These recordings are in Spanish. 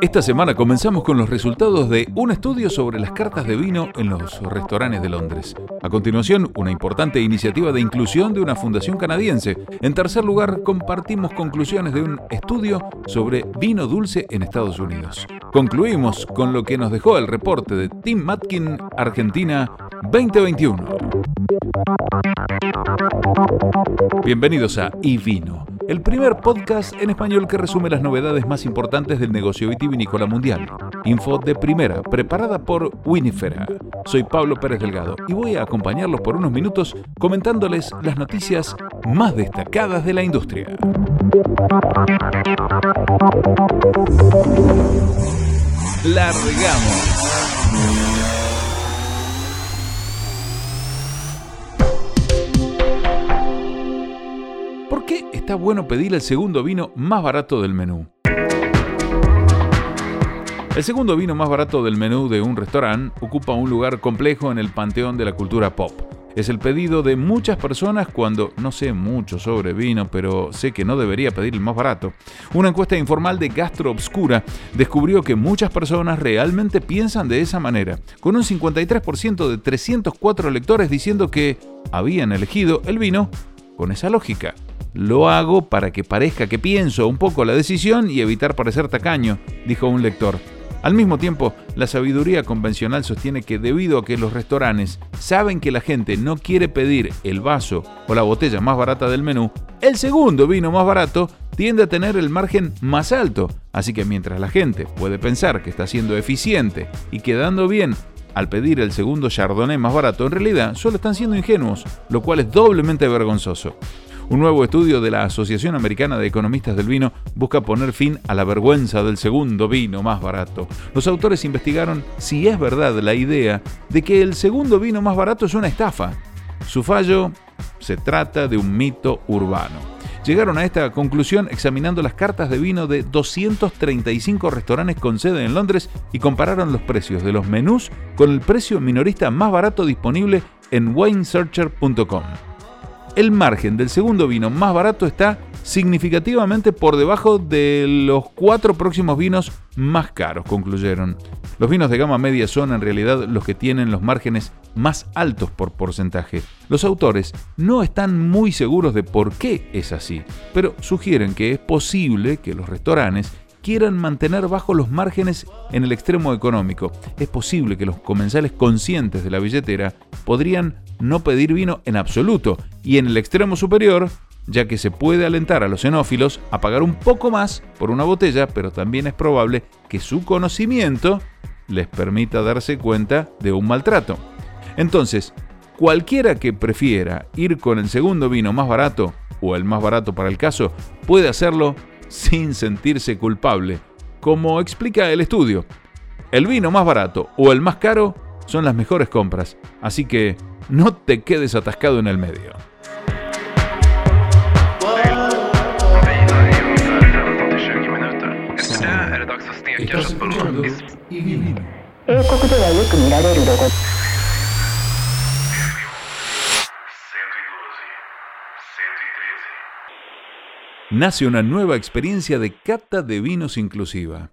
Esta semana comenzamos con los resultados de un estudio sobre las cartas de vino en los restaurantes de Londres. A continuación, una importante iniciativa de inclusión de una fundación canadiense. En tercer lugar, compartimos conclusiones de un estudio sobre vino dulce en Estados Unidos. Concluimos con lo que nos dejó el reporte de Tim Matkin, Argentina 2021. Bienvenidos a iVino el primer podcast en español que resume las novedades más importantes del negocio vitivinícola mundial. Info de primera, preparada por Winifera. Soy Pablo Pérez Delgado y voy a acompañarlos por unos minutos comentándoles las noticias más destacadas de la industria. Largamos. Está bueno pedir el segundo vino más barato del menú. El segundo vino más barato del menú de un restaurante ocupa un lugar complejo en el panteón de la cultura pop. Es el pedido de muchas personas cuando no sé mucho sobre vino, pero sé que no debería pedir el más barato. Una encuesta informal de Gastro Obscura descubrió que muchas personas realmente piensan de esa manera, con un 53% de 304 lectores diciendo que habían elegido el vino con esa lógica. Lo hago para que parezca que pienso un poco la decisión y evitar parecer tacaño, dijo un lector. Al mismo tiempo, la sabiduría convencional sostiene que debido a que los restaurantes saben que la gente no quiere pedir el vaso o la botella más barata del menú, el segundo vino más barato tiende a tener el margen más alto. Así que mientras la gente puede pensar que está siendo eficiente y quedando bien al pedir el segundo chardonnay más barato, en realidad solo están siendo ingenuos, lo cual es doblemente vergonzoso. Un nuevo estudio de la Asociación Americana de Economistas del Vino busca poner fin a la vergüenza del segundo vino más barato. Los autores investigaron si es verdad la idea de que el segundo vino más barato es una estafa. Su fallo se trata de un mito urbano. Llegaron a esta conclusión examinando las cartas de vino de 235 restaurantes con sede en Londres y compararon los precios de los menús con el precio minorista más barato disponible en winesearcher.com el margen del segundo vino más barato está significativamente por debajo de los cuatro próximos vinos más caros, concluyeron. Los vinos de gama media son en realidad los que tienen los márgenes más altos por porcentaje. Los autores no están muy seguros de por qué es así, pero sugieren que es posible que los restaurantes quieran mantener bajo los márgenes en el extremo económico. Es posible que los comensales conscientes de la billetera podrían no pedir vino en absoluto y en el extremo superior, ya que se puede alentar a los xenófilos a pagar un poco más por una botella, pero también es probable que su conocimiento les permita darse cuenta de un maltrato. Entonces, cualquiera que prefiera ir con el segundo vino más barato, o el más barato para el caso, puede hacerlo sin sentirse culpable, como explica el estudio. El vino más barato o el más caro son las mejores compras, así que no te quedes atascado en el medio. Nace una nueva experiencia de cata de vinos inclusiva.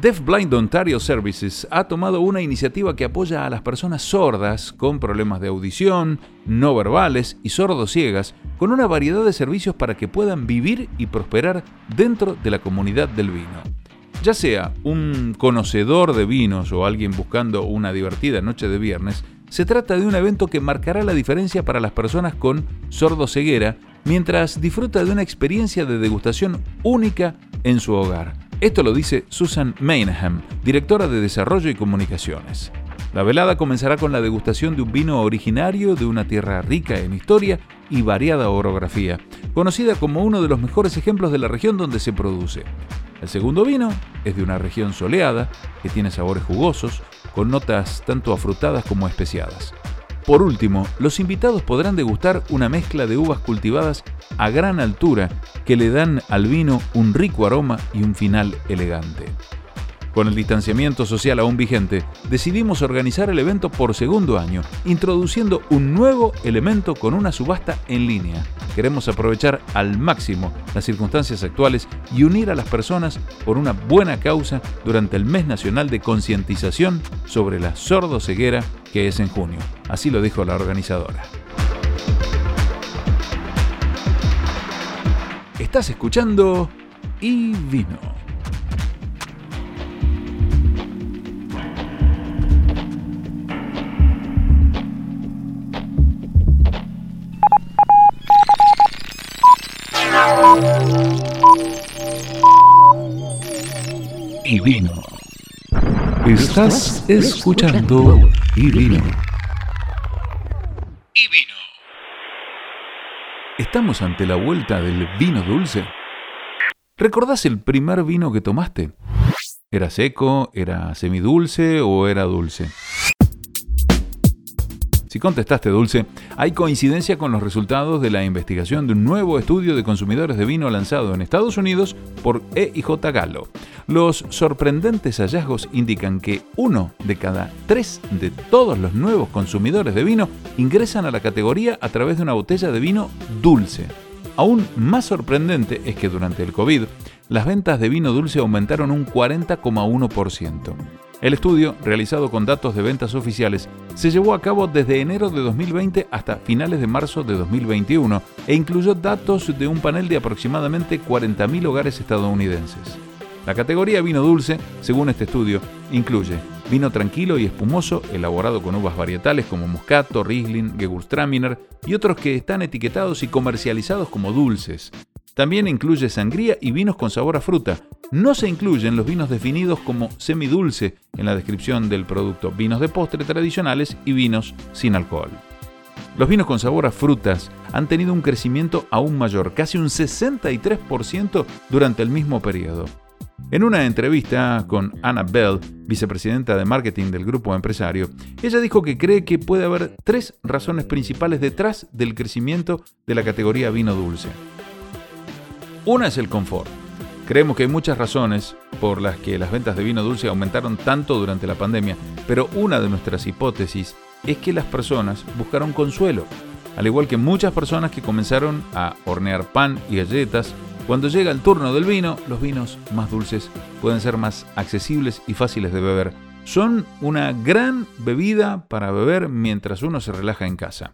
Deaf Blind Ontario Services ha tomado una iniciativa que apoya a las personas sordas con problemas de audición, no verbales y sordociegas con una variedad de servicios para que puedan vivir y prosperar dentro de la comunidad del vino. Ya sea un conocedor de vinos o alguien buscando una divertida noche de viernes, se trata de un evento que marcará la diferencia para las personas con sordoceguera mientras disfruta de una experiencia de degustación única en su hogar. Esto lo dice Susan Maynham, directora de Desarrollo y Comunicaciones. La velada comenzará con la degustación de un vino originario de una tierra rica en historia y variada orografía, conocida como uno de los mejores ejemplos de la región donde se produce. El segundo vino es de una región soleada, que tiene sabores jugosos, con notas tanto afrutadas como especiadas. Por último, los invitados podrán degustar una mezcla de uvas cultivadas a gran altura que le dan al vino un rico aroma y un final elegante. Con el distanciamiento social aún vigente, decidimos organizar el evento por segundo año, introduciendo un nuevo elemento con una subasta en línea. Queremos aprovechar al máximo las circunstancias actuales y unir a las personas por una buena causa durante el mes nacional de concientización sobre la sordoceguera que es en junio. Así lo dijo la organizadora. Estás escuchando y vino. y vino. Estás escuchando y vino. Y vino. ¿Estamos ante la vuelta del vino dulce? ¿Recordás el primer vino que tomaste? ¿Era seco, era semidulce o era dulce? Si contestaste dulce, hay coincidencia con los resultados de la investigación de un nuevo estudio de consumidores de vino lanzado en Estados Unidos por EIJ Gallo. Los sorprendentes hallazgos indican que uno de cada tres de todos los nuevos consumidores de vino ingresan a la categoría a través de una botella de vino dulce. Aún más sorprendente es que durante el COVID, las ventas de vino dulce aumentaron un 40,1%. El estudio, realizado con datos de ventas oficiales, se llevó a cabo desde enero de 2020 hasta finales de marzo de 2021 e incluyó datos de un panel de aproximadamente 40.000 hogares estadounidenses. La categoría vino dulce, según este estudio, incluye vino tranquilo y espumoso elaborado con uvas varietales como Moscato, Riesling, Gewürztraminer y otros que están etiquetados y comercializados como dulces. También incluye sangría y vinos con sabor a fruta, no se incluyen los vinos definidos como semidulce en la descripción del producto, vinos de postre tradicionales y vinos sin alcohol. Los vinos con sabor a frutas han tenido un crecimiento aún mayor, casi un 63% durante el mismo periodo. En una entrevista con Anna Bell, vicepresidenta de marketing del grupo empresario, ella dijo que cree que puede haber tres razones principales detrás del crecimiento de la categoría vino dulce. Una es el confort. Creemos que hay muchas razones por las que las ventas de vino dulce aumentaron tanto durante la pandemia, pero una de nuestras hipótesis es que las personas buscaron consuelo, al igual que muchas personas que comenzaron a hornear pan y galletas. Cuando llega el turno del vino, los vinos más dulces pueden ser más accesibles y fáciles de beber. Son una gran bebida para beber mientras uno se relaja en casa.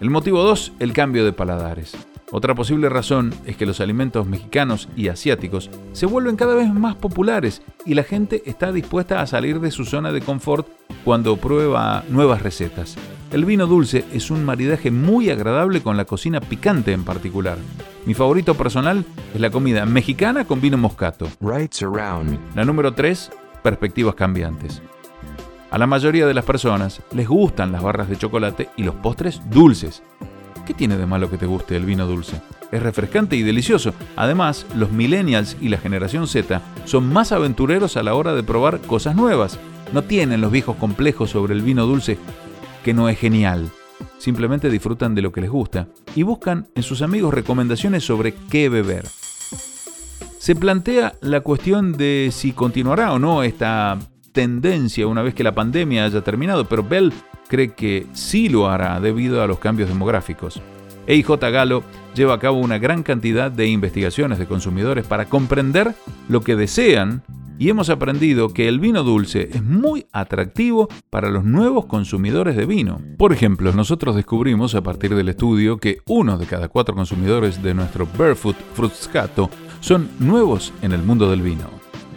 El motivo 2, el cambio de paladares. Otra posible razón es que los alimentos mexicanos y asiáticos se vuelven cada vez más populares y la gente está dispuesta a salir de su zona de confort cuando prueba nuevas recetas. El vino dulce es un maridaje muy agradable con la cocina picante en particular. Mi favorito personal es la comida mexicana con vino moscato. La número 3, perspectivas cambiantes. A la mayoría de las personas les gustan las barras de chocolate y los postres dulces. ¿Qué tiene de malo que te guste el vino dulce? Es refrescante y delicioso. Además, los millennials y la generación Z son más aventureros a la hora de probar cosas nuevas. No tienen los viejos complejos sobre el vino dulce, que no es genial. Simplemente disfrutan de lo que les gusta y buscan en sus amigos recomendaciones sobre qué beber. Se plantea la cuestión de si continuará o no esta tendencia una vez que la pandemia haya terminado, pero Bell cree que sí lo hará debido a los cambios demográficos. EIJ Galo lleva a cabo una gran cantidad de investigaciones de consumidores para comprender lo que desean y hemos aprendido que el vino dulce es muy atractivo para los nuevos consumidores de vino. Por ejemplo, nosotros descubrimos a partir del estudio que uno de cada cuatro consumidores de nuestro Barefoot Fruscato son nuevos en el mundo del vino.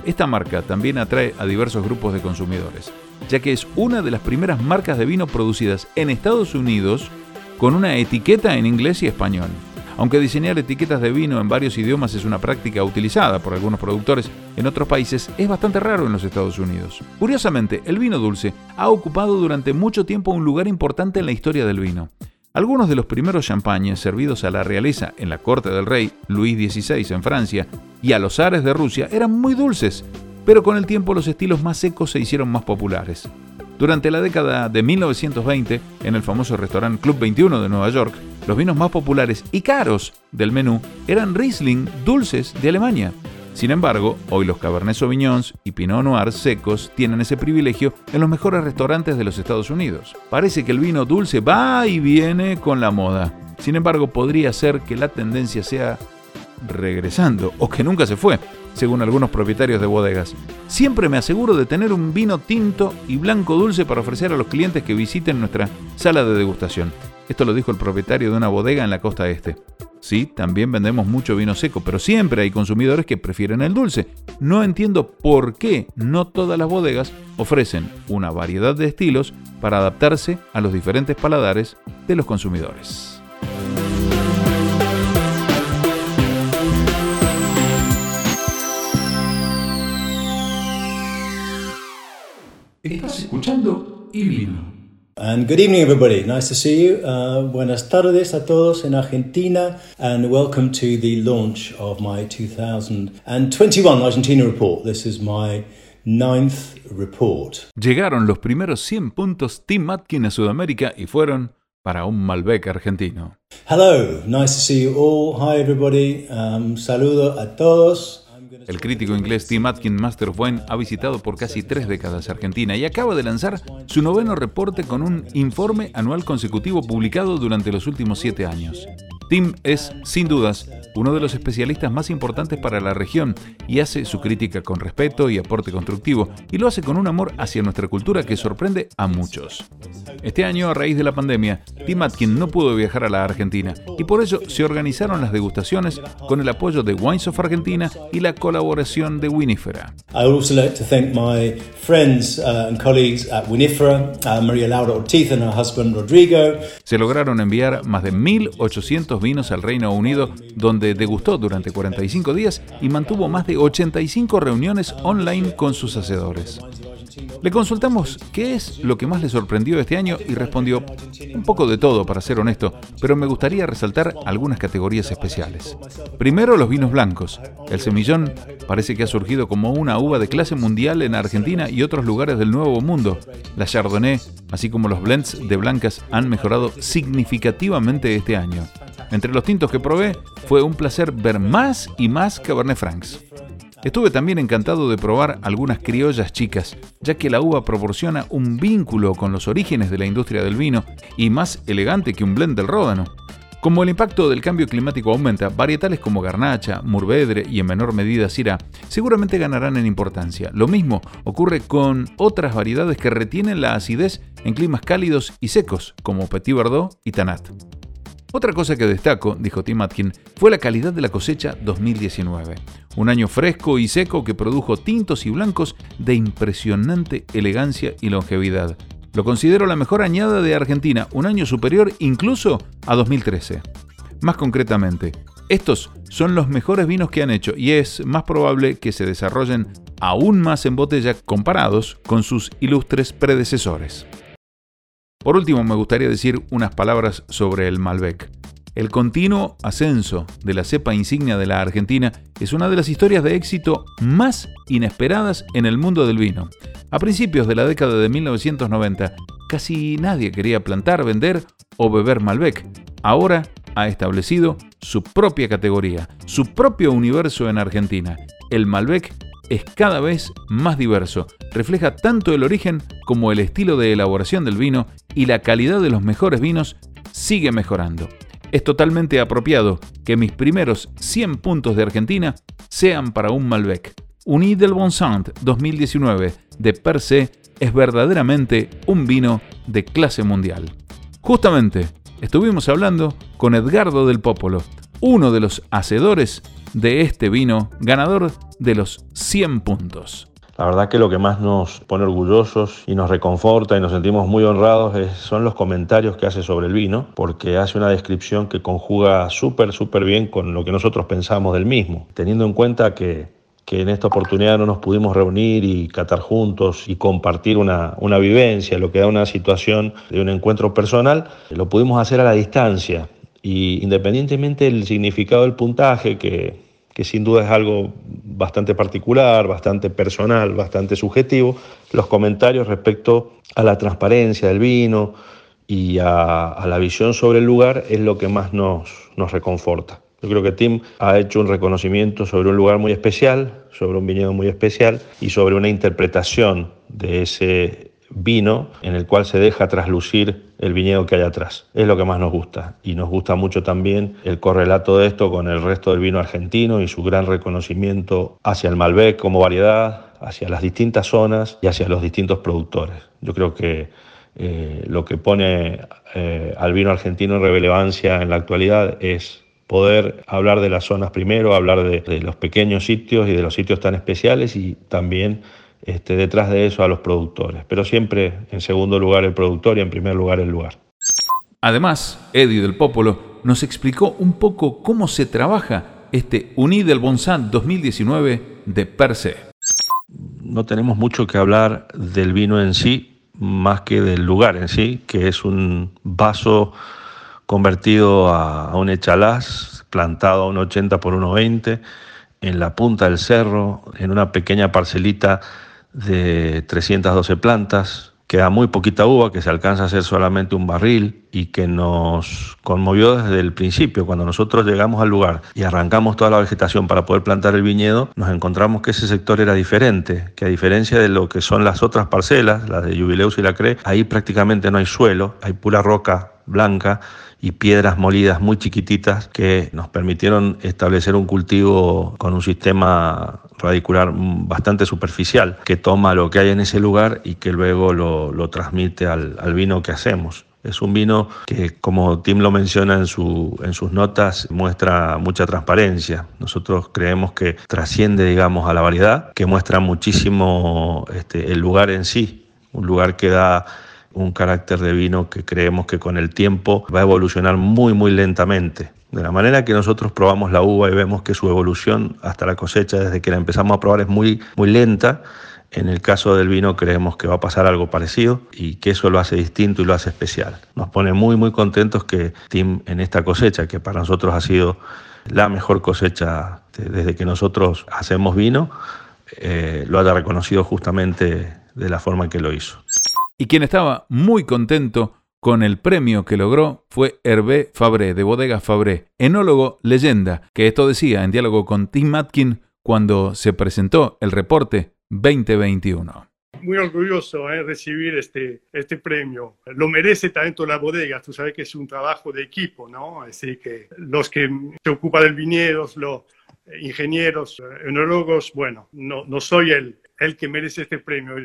Esta marca también atrae a diversos grupos de consumidores ya que es una de las primeras marcas de vino producidas en Estados Unidos con una etiqueta en inglés y español. Aunque diseñar etiquetas de vino en varios idiomas es una práctica utilizada por algunos productores en otros países, es bastante raro en los Estados Unidos. Curiosamente, el vino dulce ha ocupado durante mucho tiempo un lugar importante en la historia del vino. Algunos de los primeros champagnes servidos a la realeza en la corte del rey Luis XVI en Francia y a los zares de Rusia eran muy dulces, pero con el tiempo los estilos más secos se hicieron más populares. Durante la década de 1920, en el famoso restaurante Club 21 de Nueva York, los vinos más populares y caros del menú eran Riesling dulces de Alemania. Sin embargo, hoy los Cabernet Sauvignons y Pinot Noir secos tienen ese privilegio en los mejores restaurantes de los Estados Unidos. Parece que el vino dulce va y viene con la moda. Sin embargo, podría ser que la tendencia sea regresando o que nunca se fue, según algunos propietarios de bodegas. Siempre me aseguro de tener un vino tinto y blanco dulce para ofrecer a los clientes que visiten nuestra sala de degustación. Esto lo dijo el propietario de una bodega en la costa este. Sí, también vendemos mucho vino seco, pero siempre hay consumidores que prefieren el dulce. No entiendo por qué no todas las bodegas ofrecen una variedad de estilos para adaptarse a los diferentes paladares de los consumidores. Escuchando y vino. And good evening, everybody. Nice to see you. Uh, buenas tardes a todos en Argentina, and welcome to the launch of my 2021 Argentina report. This is my ninth report. Llegaron los primeros 100 puntos Team Atkin a Sudamérica y fueron para un Malbec argentino. Hello, nice to see you all. Hi, everybody. Um, saludo a todos. El crítico inglés Tim Atkin Master of Wine ha visitado por casi tres décadas Argentina y acaba de lanzar su noveno reporte con un informe anual consecutivo publicado durante los últimos siete años. Tim es, sin dudas, uno de los especialistas más importantes para la región y hace su crítica con respeto y aporte constructivo, y lo hace con un amor hacia nuestra cultura que sorprende a muchos. Este año, a raíz de la pandemia, Tim Atkin no pudo viajar a la Argentina y por ello se organizaron las degustaciones con el apoyo de Wines of Argentina y la colaboración de Winifera. I would also like to thank my friends and colleagues at Winifera, Maria Laura Ortiz and her husband Rodrigo. Se lograron enviar más de 1.800 vinos al Reino Unido, donde degustó durante 45 días y mantuvo más de 85 reuniones online con sus hacedores. Le consultamos qué es lo que más le sorprendió este año y respondió un poco de todo, para ser honesto, pero me gustaría resaltar algunas categorías especiales. Primero, los vinos blancos. El semillón parece que ha surgido como una uva de clase mundial en Argentina y otros lugares del Nuevo Mundo. La Chardonnay, así como los blends de blancas, han mejorado significativamente este año. Entre los tintos que probé, fue un placer ver más y más Cabernet Francs. Estuve también encantado de probar algunas criollas chicas, ya que la uva proporciona un vínculo con los orígenes de la industria del vino y más elegante que un blend del Ródano. Como el impacto del cambio climático aumenta, varietales como Garnacha, Murvedre y en menor medida Syrah seguramente ganarán en importancia. Lo mismo ocurre con otras variedades que retienen la acidez en climas cálidos y secos, como Petit Verdot y Tanat. Otra cosa que destaco, dijo Tim Atkin, fue la calidad de la cosecha 2019. Un año fresco y seco que produjo tintos y blancos de impresionante elegancia y longevidad. Lo considero la mejor añada de Argentina, un año superior incluso a 2013. Más concretamente, estos son los mejores vinos que han hecho y es más probable que se desarrollen aún más en botella comparados con sus ilustres predecesores. Por último, me gustaría decir unas palabras sobre el Malbec. El continuo ascenso de la cepa insignia de la Argentina es una de las historias de éxito más inesperadas en el mundo del vino. A principios de la década de 1990, casi nadie quería plantar, vender o beber Malbec. Ahora ha establecido su propia categoría, su propio universo en Argentina. El Malbec es cada vez más diverso, refleja tanto el origen como el estilo de elaboración del vino y la calidad de los mejores vinos sigue mejorando. Es totalmente apropiado que mis primeros 100 puntos de Argentina sean para un Malbec. Uni del Bon 2019 de Per se es verdaderamente un vino de clase mundial. Justamente estuvimos hablando con Edgardo del Popolo, uno de los hacedores de este vino ganador de los 100 puntos. La verdad que lo que más nos pone orgullosos y nos reconforta y nos sentimos muy honrados son los comentarios que hace sobre el vino, porque hace una descripción que conjuga súper, súper bien con lo que nosotros pensamos del mismo, teniendo en cuenta que, que en esta oportunidad no nos pudimos reunir y catar juntos y compartir una, una vivencia, lo que da una situación de un encuentro personal, lo pudimos hacer a la distancia. Y independientemente del significado del puntaje, que que sin duda es algo bastante particular, bastante personal, bastante subjetivo, los comentarios respecto a la transparencia del vino y a, la visión sobre el lugar es lo que más nos, nos reconforta. Yo creo que Tim ha hecho un reconocimiento sobre un lugar muy especial, sobre un viñedo muy especial y sobre una interpretación de ese vino en el cual se deja traslucir el viñedo que hay atrás. Es lo que más nos gusta y nos gusta mucho también el correlato de esto con el resto del vino argentino y su gran reconocimiento hacia el Malbec como variedad, hacia las distintas zonas y hacia los distintos productores. Yo creo que eh, lo que pone eh, al vino argentino en relevancia en la actualidad es poder hablar de las zonas primero, hablar de, de los pequeños sitios y de los sitios tan especiales y también este, detrás de eso a los productores. Pero siempre en segundo lugar el productor y en primer lugar el lugar. Además, Eddie del Popolo nos explicó un poco cómo se trabaja este Uni del Bonsan 2019 de per se. No tenemos mucho que hablar del vino en sí, más que del lugar en sí, que es un vaso convertido a, un echalás, plantado a un 80 por 1,20 en la punta del cerro, en una pequeña parcelita de 312 plantas, que da muy poquita uva, que se alcanza a hacer solamente un barril y que nos conmovió desde el principio. Cuando nosotros llegamos al lugar y arrancamos toda la vegetación para poder plantar el viñedo, nos encontramos que ese sector era diferente, que a diferencia de lo que son las otras parcelas, las de Jubileus y la CRE, ahí prácticamente no hay suelo, hay pura roca blanca y piedras molidas muy chiquititas que nos permitieron establecer un cultivo con un sistema radicular bastante superficial que toma lo que hay en ese lugar y que luego lo, transmite al, vino que hacemos. Es un vino que, como Tim lo menciona en, su, en sus notas, muestra mucha transparencia. Nosotros creemos que trasciende, digamos, a la variedad, que muestra muchísimo este, el lugar en sí, un lugar que da un carácter de vino que creemos que con el tiempo va a evolucionar muy, muy lentamente. De la manera que nosotros probamos la uva y vemos que su evolución hasta la cosecha, desde que la empezamos a probar, es muy, muy lenta, en el caso del vino creemos que va a pasar algo parecido y que eso lo hace distinto y lo hace especial. Nos pone muy muy contentos que Tim en esta cosecha, que para nosotros ha sido la mejor cosecha desde que nosotros hacemos vino, eh, lo haya reconocido justamente de la forma en que lo hizo. Y quien estaba muy contento con el premio que logró fue Hervé Fabré, de Bodega Fabré, enólogo leyenda, que esto decía en diálogo con Tim Matkin cuando se presentó el reporte 2021 muy orgulloso de eh, recibir este, este premio. Lo merece tanto la bodega, tú sabes que es un trabajo de equipo, ¿no? Así que los que se ocupan del viñedo, los ingenieros, enólogos, bueno, no, no soy el, el que merece este premio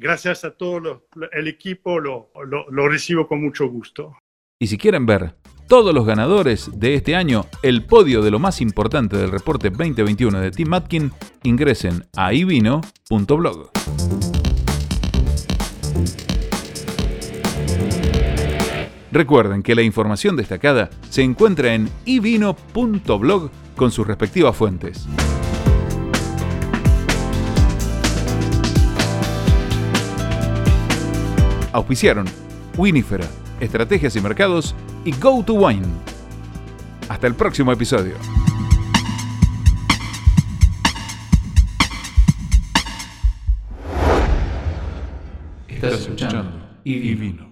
gracias a todo el equipo lo, lo, recibo con mucho gusto. Y si quieren ver todos los ganadores de este año, el podio de lo más importante del reporte 2021 de Tim Matkin, ingresen a ivino.blog. Recuerden que la información destacada se encuentra en ivino.blog con sus respectivas fuentes. Auspiciaron Winifera, Estrategias y Mercados y Go to Wine. Hasta el próximo episodio. Estás escuchando y vino.